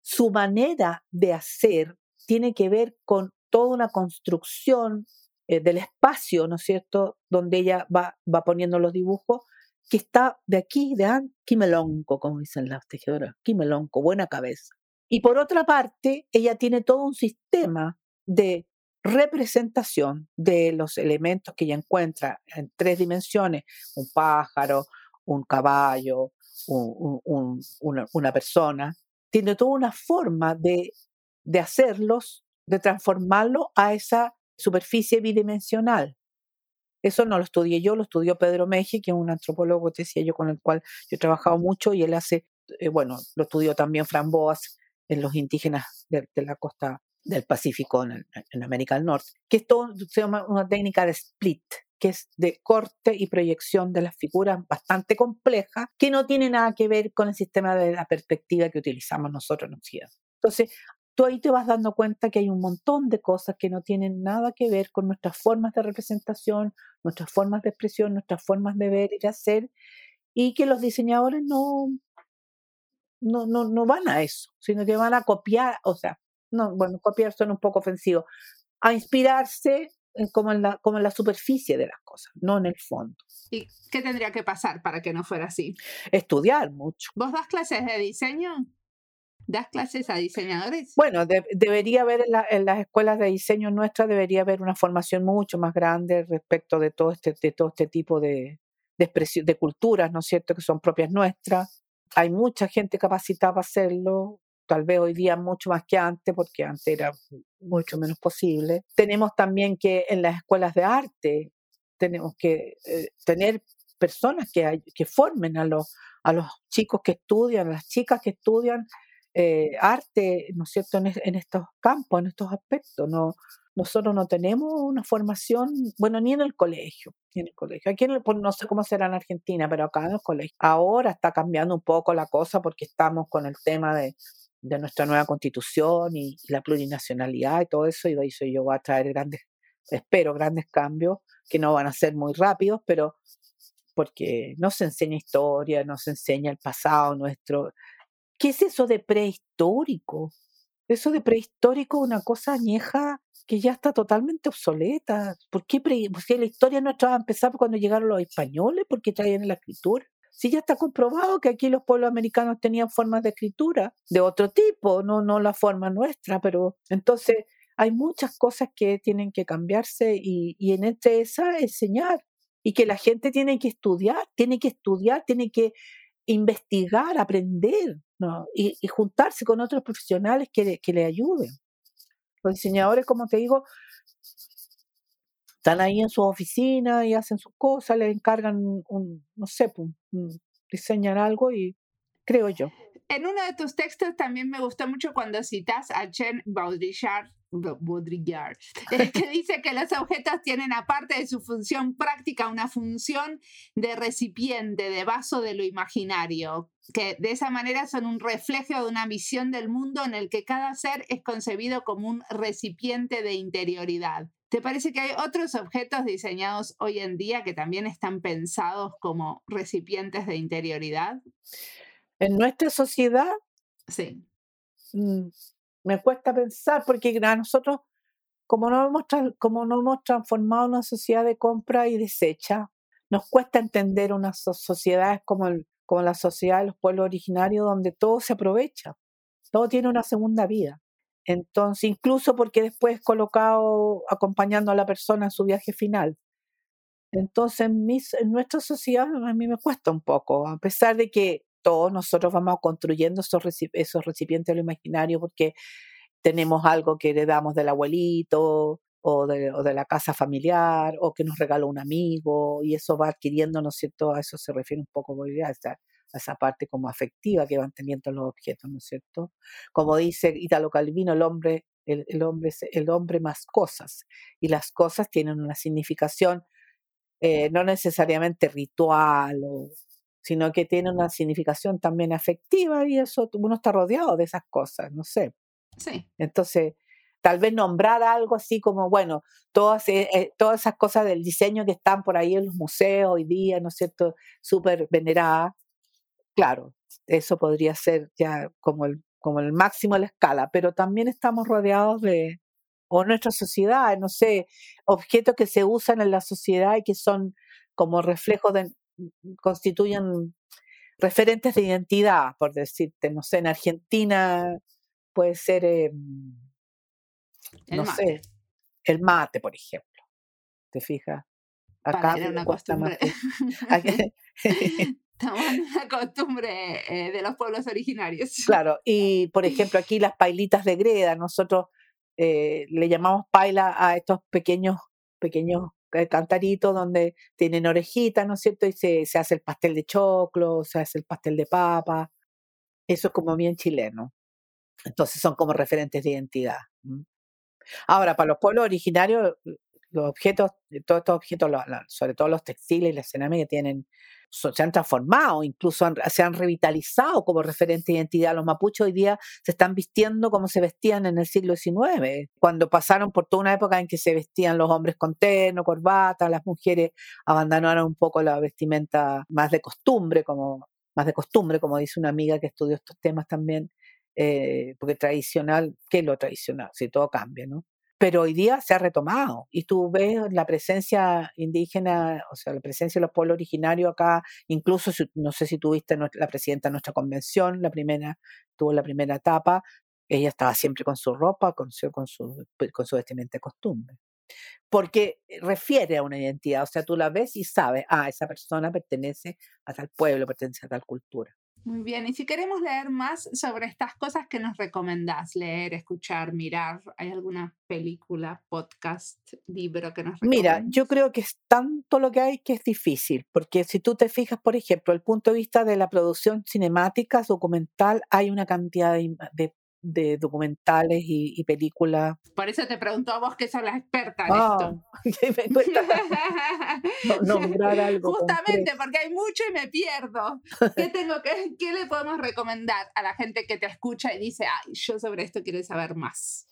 su manera de hacer tiene que ver con toda una construcción eh, del espacio, ¿no es cierto?, donde ella va, va poniendo los dibujos, que está de aquí, de aquí, quimelonco, como dicen las tejedoras, quimelonco, buena cabeza. Y por otra parte, ella tiene todo un sistema de representación de los elementos que ella encuentra en tres dimensiones, un pájaro, un caballo, una, persona, tiene toda una forma de, de hacerlos, de transformarlo a esa superficie bidimensional. Eso no lo estudié yo, lo estudió Pedro Meji, que es un antropólogo, te decía yo, con el cual yo he trabajado mucho y él hace, eh, bueno, lo estudió también Fran en los indígenas de, la costa del Pacífico en, en, América del Norte, que esto se llama una técnica de split, que es de corte y proyección de las figuras bastante compleja, que no tiene nada que ver con el sistema de la perspectiva que utilizamos nosotros en Occidente. Entonces, tú ahí te vas dando cuenta que hay un montón de cosas que no tienen nada que ver con nuestras formas de representación, nuestras formas de expresión, nuestras formas de ver y de hacer, y que los diseñadores no, no, no, no van a eso, sino que van a copiar, o sea, no, bueno, copiar suena un poco ofensivo, a inspirarse como en, la, como en la superficie de las cosas, no en el fondo. ¿Y qué tendría que pasar para que no fuera así? Estudiar mucho. ¿Vos das clases de diseño? ¿Das clases a diseñadores? Bueno, debería haber en, las escuelas de diseño nuestras, debería haber una formación mucho más grande respecto de todo este, de todo este tipo de, de, de culturas, ¿no es cierto?, que son propias nuestras. Hay mucha gente capacitada para hacerlo, tal vez hoy día mucho más que antes, porque antes era mucho menos posible. Tenemos también que en las escuelas de arte, tenemos que eh, tener personas que, que formen a los, a los chicos que estudian, a las chicas que estudian eh, arte, ¿no es cierto?, en, estos campos, en estos aspectos. No, nosotros no tenemos una formación, bueno, ni en el colegio, en el colegio. Aquí pues, no sé cómo será en Argentina, pero acá en el colegio. Ahora está cambiando un poco la cosa porque estamos con el tema de, de nuestra nueva constitución y, la plurinacionalidad y todo eso, y eso yo voy a traer grandes, espero, grandes cambios que no van a ser muy rápidos, pero porque no se enseña historia, no se enseña el pasado nuestro. ¿Qué es eso de prehistórico? Eso de prehistórico es una cosa añeja que ya está totalmente obsoleta. ¿Por qué Porque la historia nuestra va a cuando llegaron los españoles, porque traían la escritura. Si ya está comprobado que aquí los pueblos americanos tenían formas de escritura de otro tipo, no, no la forma nuestra, pero entonces hay muchas cosas que tienen que cambiarse y, y en entre esa enseñar y que la gente tiene que estudiar, tiene que estudiar, tiene que investigar, aprender ¿no? y, juntarse con otros profesionales que que le ayuden. Los diseñadores, como te digo, están ahí en su oficina y hacen sus cosas, le encargan un, no sé, diseñar algo y creo yo. En uno de tus textos también me gustó mucho cuando citas a Chen Baudrillard, Baudrillard que dice que los objetos tienen aparte de su función práctica una función de recipiente, de vaso de lo imaginario, que de esa manera son un reflejo de una visión del mundo en el que cada ser es concebido como un recipiente de interioridad. ¿Te parece que hay otros objetos diseñados hoy en día que también están pensados como recipientes de interioridad? En nuestra sociedad, sí. Mm, me cuesta pensar porque a nosotros, como no hemos, como no hemos transformado una sociedad de compra y desecha, nos cuesta entender unas sociedades como, como la sociedad de los pueblos originarios donde todo se aprovecha, todo tiene una segunda vida. Entonces, incluso porque después colocado acompañando a la persona en su viaje final. Entonces, en, en nuestra sociedad a mí me cuesta un poco, a pesar de que todos nosotros vamos construyendo esos, esos recipientes de lo imaginario porque tenemos algo que heredamos del abuelito o de, o de, la casa familiar o que nos regaló un amigo y eso va adquiriendo, ¿no es cierto? A eso se refiere un poco a esa, a esa parte como afectiva que van teniendo los objetos, ¿no es cierto? Como dice Italo Calvino, el hombre, el, el hombre el hombre más cosas y las cosas tienen una significación eh, no necesariamente ritual, o, sino que tiene una significación también afectiva y eso uno está rodeado de esas cosas, no sé. Sí. Entonces, tal vez nombrar algo así como, bueno, todas, eh, eh, todas esas cosas del diseño que están por ahí en los museos hoy día, ¿no es cierto?, súper veneradas, claro, eso podría ser ya como el, como el máximo de la escala, pero también estamos rodeados de, o nuestra sociedad, no sé, objetos que se usan en la sociedad y que son como reflejos de, constituyen referentes de identidad, por decirte, no sé, en Argentina puede ser, eh, no sé, el mate, por ejemplo, ¿te fijas? Acá Para una costumbre. Estamos en una costumbre eh, de los pueblos originarios. Claro, y por ejemplo aquí las pailitas de greda, nosotros eh, le llamamos paila a estos pequeños, pequeños cantaritos donde tienen orejitas, ¿no es cierto? Y se, se, hace el pastel de choclo, se hace el pastel de papa. Eso es como bien chileno. Entonces son como referentes de identidad. Ahora, para los pueblos originarios, los objetos, todos estos objetos, sobre todo los textiles y las cerámicas, tienen se han transformado, incluso se han revitalizado como referente de identidad. Los mapuches hoy día se están vistiendo como se vestían en el siglo XIX, cuando pasaron por toda una época en que se vestían los hombres con terno, corbata, las mujeres abandonaron un poco la vestimenta más de costumbre, como, más de costumbre, como dice una amiga que estudió estos temas también, eh, porque tradicional, ¿qué es lo tradicional? Si todo cambia, ¿no? Pero hoy día se ha retomado y tú ves la presencia indígena, o sea, la presencia de los pueblos originarios acá, incluso no sé si tuviste la presidenta de nuestra convención, la primera, tuvo la primera etapa, ella estaba siempre con su ropa, con su, con su, pues, con su vestimenta de costumbre. Porque refiere a una identidad, o sea, tú la ves y sabes, ah, esa persona pertenece a tal pueblo, pertenece a tal cultura. Muy bien, y si queremos leer más sobre estas cosas, ¿qué nos recomendás? Leer, escuchar, mirar. ¿Hay alguna película, podcast, libro que nos Mira, yo creo que es tanto lo que hay que es difícil, porque si tú te fijas, por ejemplo, el punto de vista de la producción cinemática, documental, hay una cantidad de, de documentales y, películas. Por eso te pregunto a vos que sos la experta en esto. nombrar algo. Justamente porque hay mucho y me pierdo. ¿Qué, tengo que, ¿Qué le podemos recomendar a la gente que te escucha y dice, ay, yo sobre esto quiero saber más?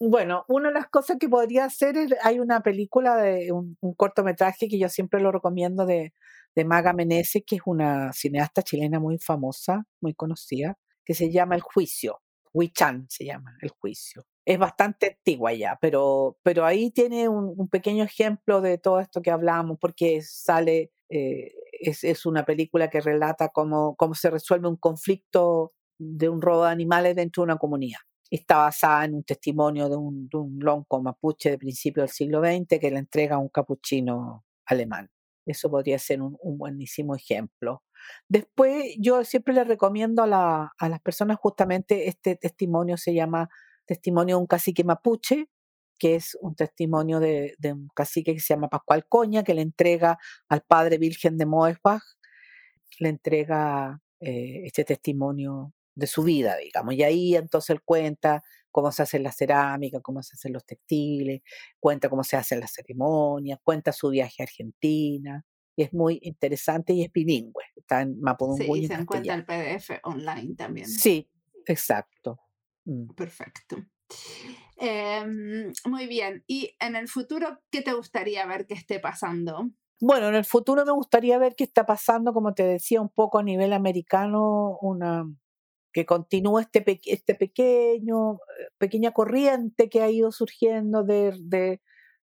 Bueno, una de las cosas que podría hacer es, hay una película de un, cortometraje que yo siempre lo recomiendo de, de Maga Meneses, que es una cineasta chilena muy famosa, muy conocida, que se llama El Juicio. Wichan se llama el juicio. Es bastante antigua ya, pero, pero ahí tiene un, pequeño ejemplo de todo esto que hablamos, porque sale, eh, es, una película que relata cómo, cómo se resuelve un conflicto de un robo de animales dentro de una comunidad. Está basada en un testimonio de un, de un lonco mapuche de principio del siglo XX que le entrega a un capuchino alemán. Eso podría ser un, buenísimo ejemplo. Después, yo siempre le recomiendo a, las personas justamente este testimonio, se llama Testimonio de un cacique mapuche, que es un testimonio de, un cacique que se llama Pascual Coña, que le entrega al padre Virgen de Moesbach, le entrega eh, este testimonio de su vida, digamos. Y ahí entonces él cuenta cómo se hace la cerámica, cómo se hacen los textiles, cuenta cómo se hacen las ceremonias, cuenta su viaje a Argentina. Y es muy interesante y es bilingüe. Está en Mapudungun. Sí, y se encuentra el PDF online también. Sí, exacto. Mm. Perfecto. Em, muy bien. ¿Y en el futuro qué te gustaría ver que esté pasando? Bueno, en el futuro me gustaría ver qué está pasando, como te decía, un poco a nivel americano, una, que continúe este, este pequeño, eh, pequeña corriente que ha ido surgiendo de,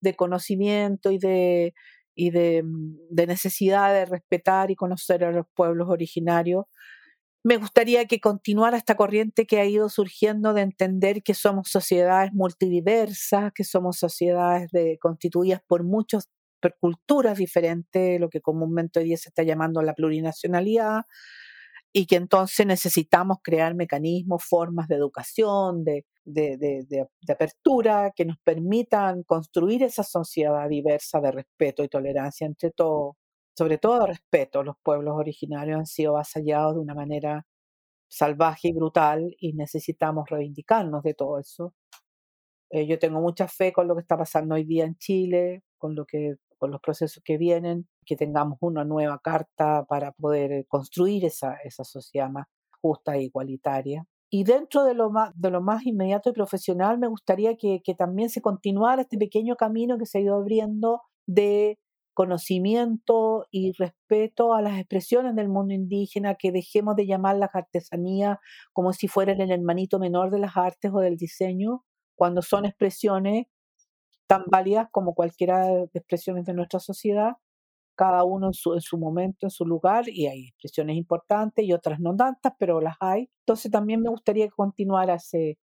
de, conocimiento y, de, y de, mm, de, necesidad de respetar y conocer a los pueblos originarios Me gustaría que continuara esta corriente que ha ido surgiendo de entender que somos sociedades multidiversas, que somos sociedades de, constituidas por muchas culturas diferentes, lo que comúnmente hoy día se está llamando la plurinacionalidad, y que entonces necesitamos crear mecanismos, formas de educación, de, de, apertura que nos permitan construir esa sociedad diversa de respeto y tolerancia entre todos, sobre todo de respeto. Los pueblos originarios han sido avasallados de una manera salvaje y brutal y necesitamos reivindicarnos de todo eso. Eh, yo tengo mucha fe con lo que está pasando hoy día en Chile, con lo que con los procesos que vienen, que tengamos una nueva carta para poder construir esa, esa sociedad más justa e igualitaria. Y dentro de lo más, de lo más inmediato y profesional, me gustaría que, que también se continuara este pequeño camino que se ha ido abriendo de conocimiento y respeto a las expresiones del mundo indígena, que dejemos de llamar las artesanías como si fueran el hermanito menor de las artes o del diseño, cuando son expresiones tan válidas como cualquiera de expresiones de nuestra sociedad cada uno en su, en su momento, en su lugar, y hay expresiones importantes y otras no tantas, pero las hay. Entonces también me gustaría continuar ese,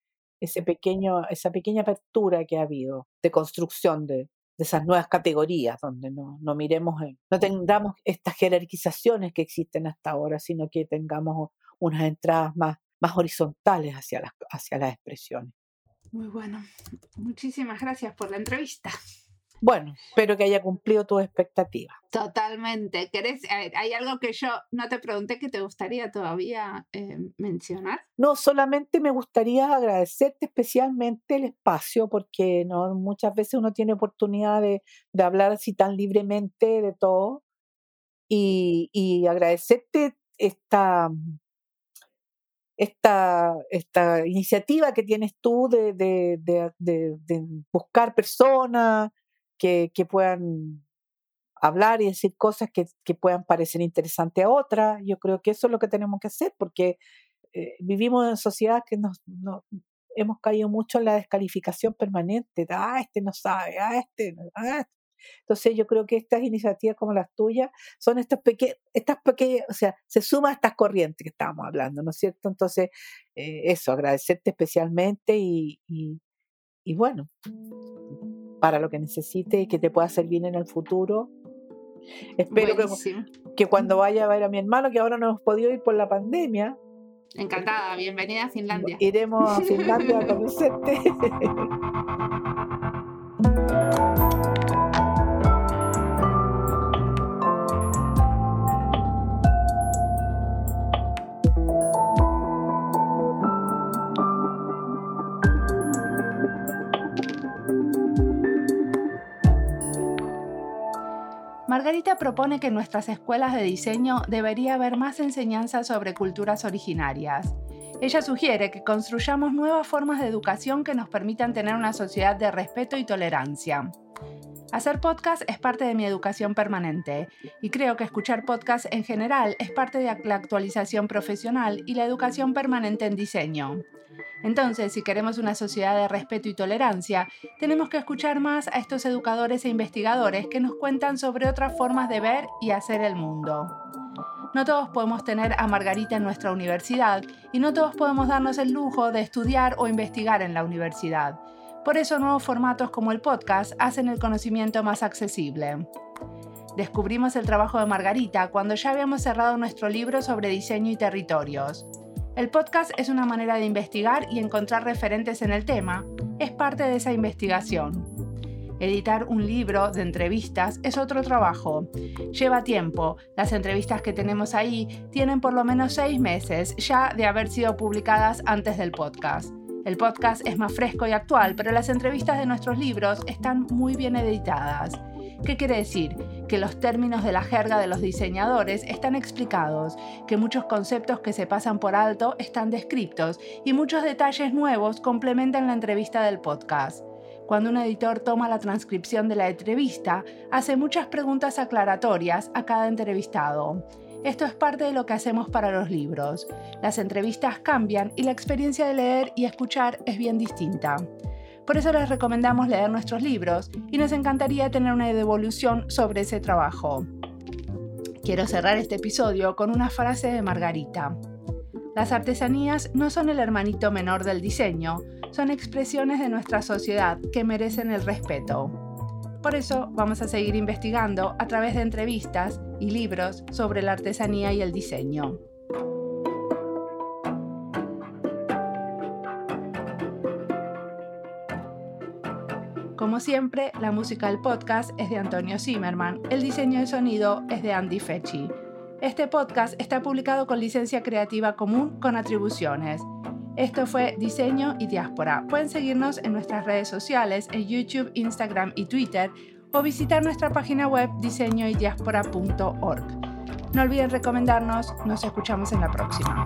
ese pequeño, esa pequeña apertura que ha habido de construcción de, de esas nuevas categorías, donde no, no miremos, no tengamos estas jerarquizaciones que existen hasta ahora, sino que tengamos unas entradas más, más horizontales hacia las, hacia las expresiones. Muy bueno. Muchísimas gracias por la entrevista. Bueno, espero que haya cumplido tus expectativas. Totalmente. ¿Querés, ¿Hay algo que yo no te pregunté que te gustaría todavía eh, mencionar? No, solamente me gustaría agradecerte especialmente el espacio, porque no muchas veces uno tiene oportunidad de, hablar así tan libremente de todo. Y, y agradecerte esta, esta, esta iniciativa que tienes tú de, de, de, de buscar personas, que, puedan hablar y decir cosas que, puedan parecer interesantes a otras. Yo creo que eso es lo que tenemos que hacer porque eh, vivimos en sociedad que nos, hemos caído mucho en la descalificación permanente. Ah, este no sabe, ah, este, ah, este". Entonces yo creo que estas iniciativas como las tuyas son estas pequeñas, estas pequeñas, o sea, se suma a estas corrientes que estábamos hablando, ¿no es cierto? Entonces, eh, eso, agradecerte especialmente y bueno, para lo que necesite y que te pueda servir en el futuro. Espero que, que, cuando vaya a ver a mi hermano, que ahora no hemos podido ir por la pandemia. Encantada, bienvenida a Finlandia. Iremos a Finlandia a conocerte. Margarita propone que en nuestras escuelas de diseño debería haber más enseñanza sobre culturas originarias. Ella sugiere que construyamos nuevas formas de educación que nos permitan tener una sociedad de respeto y tolerancia. Hacer podcast es parte de mi educación permanente y creo que escuchar podcast en general es parte de la actualización profesional y la educación permanente en diseño. Entonces, si queremos una sociedad de respeto y tolerancia, tenemos que escuchar más a estos educadores e investigadores que nos cuentan sobre otras formas de ver y hacer el mundo. No todos podemos tener a Margarita en nuestra universidad y no todos podemos darnos el lujo de estudiar o investigar en la universidad. Por eso nuevos formatos como el podcast hacen el conocimiento más accesible. Descubrimos el trabajo de Margarita cuando ya habíamos cerrado nuestro libro sobre diseño y territorios. El podcast es una manera de investigar y encontrar referentes en el tema. Es parte de esa investigación. Editar un libro de entrevistas es otro trabajo. Lleva tiempo. Las entrevistas que tenemos ahí tienen por lo menos seis meses ya de haber sido publicadas antes del podcast. El podcast es más fresco y actual, pero las entrevistas de nuestros libros están muy bien editadas. ¿Qué quiere decir? Que los términos de la jerga de los diseñadores están explicados, que muchos conceptos que se pasan por alto están descritos y muchos detalles nuevos complementan la entrevista del podcast. Cuando un editor toma la transcripción de la entrevista, hace muchas preguntas aclaratorias a cada entrevistado. Esto es parte de lo que hacemos para los libros. Las entrevistas cambian y la experiencia de leer y escuchar es bien distinta. Por eso les recomendamos leer nuestros libros y nos encantaría tener una devolución sobre ese trabajo. Quiero cerrar este episodio con una frase de Margarita. Las artesanías no son el hermanito menor del diseño, son expresiones de nuestra sociedad que merecen el respeto. Por eso vamos a seguir investigando a través de entrevistas y libros sobre la artesanía y el diseño. Como siempre, la música del podcast es de Antonio Zimmerman, el diseño de sonido es de Andy Fechi. Este podcast está publicado con licencia creativa común con atribuciones. Esto fue Diseño y Diáspora. Pueden seguirnos en nuestras redes sociales, en YouTube, Instagram y Twitter, o visitar nuestra página web diseñoydiaspora.org. No olviden recomendarnos, nos escuchamos en la próxima.